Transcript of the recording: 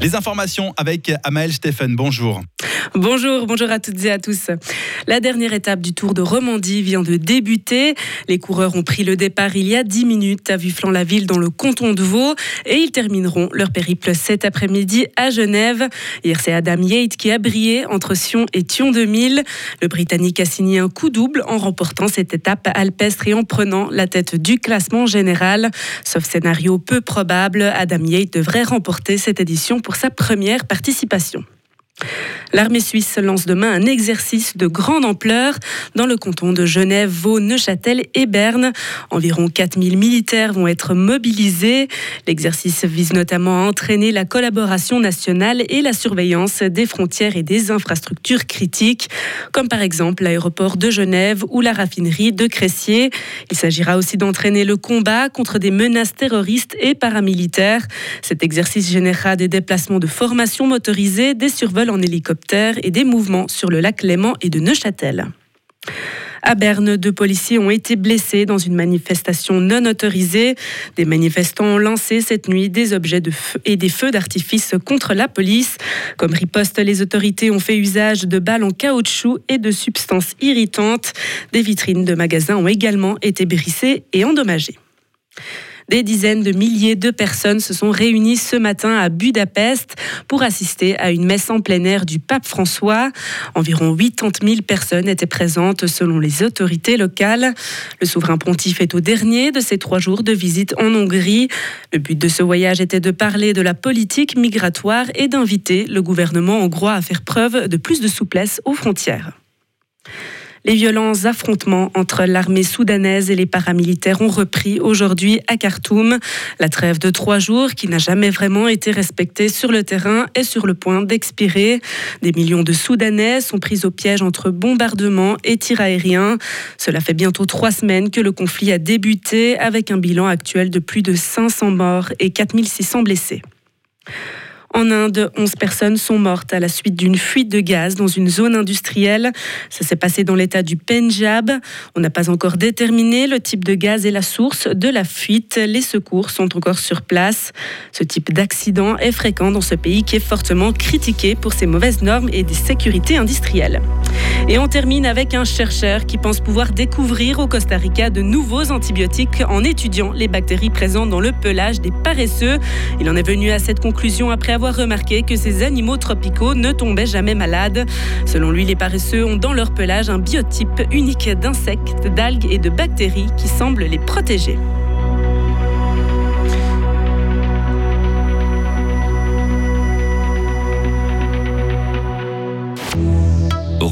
Les informations avec Amael Stephen. Bonjour. Bonjour, bonjour à toutes et à tous. La dernière étape du Tour de Romandie vient de débuter. Les coureurs ont pris le départ il y a 10 minutes à Vufflan-la-Ville dans le canton de Vaud et ils termineront leur périple cet après-midi à Genève. Hier, c'est Adam Yates qui a brillé entre Sion et Thion 2000. Le Britannique a signé un coup double en remportant cette étape alpestre et en prenant la tête du classement général. Sauf scénario peu probable, Adam Yates devrait remporter cette édition pour sa première participation. L'armée suisse lance demain un exercice de grande ampleur dans le canton de Genève, Vaud, Neuchâtel et Berne. Environ 4000 militaires vont être mobilisés. L'exercice vise notamment à entraîner la collaboration nationale et la surveillance des frontières et des infrastructures critiques, comme par exemple l'aéroport de Genève ou la raffinerie de Cressier. Il s'agira aussi d'entraîner le combat contre des menaces terroristes et paramilitaires. Cet exercice générera des déplacements de formation motorisée, des survols en hélicoptère et des mouvements sur le lac Léman et de Neuchâtel. À Berne, deux policiers ont été blessés dans une manifestation non autorisée. Des manifestants ont lancé cette nuit des objets de feu et des feux d'artifice contre la police. Comme riposte, les autorités ont fait usage de balles en caoutchouc et de substances irritantes. Des vitrines de magasins ont également été brisées et endommagées. Des dizaines de milliers de personnes se sont réunies ce matin à Budapest pour assister à une messe en plein air du pape François. Environ 80 000 personnes étaient présentes selon les autorités locales. Le souverain pontife est au dernier de ses trois jours de visite en Hongrie. Le but de ce voyage était de parler de la politique migratoire et d'inviter le gouvernement hongrois à faire preuve de plus de souplesse aux frontières. Les violents affrontements entre l'armée soudanaise et les paramilitaires ont repris aujourd'hui à Khartoum. La trêve de trois jours, qui n'a jamais vraiment été respectée sur le terrain, est sur le point d'expirer. Des millions de Soudanais sont pris au piège entre bombardements et tirs aériens. Cela fait bientôt trois semaines que le conflit a débuté, avec un bilan actuel de plus de 500 morts et 4600 blessés. En Inde, 11 personnes sont mortes à la suite d'une fuite de gaz dans une zone industrielle. Ça s'est passé dans l'état du Punjab. On n'a pas encore déterminé le type de gaz et la source de la fuite. Les secours sont encore sur place. Ce type d'accident est fréquent dans ce pays qui est fortement critiqué pour ses mauvaises normes et des sécurités industrielles. Et on termine avec un chercheur qui pense pouvoir découvrir au Costa Rica de nouveaux antibiotiques en étudiant les bactéries présentes dans le pelage des paresseux. Il en est venu à cette conclusion après avoir remarqué que ces animaux tropicaux ne tombaient jamais malades. Selon lui, les paresseux ont dans leur pelage un biotype unique d'insectes, d'algues et de bactéries qui semblent les protéger.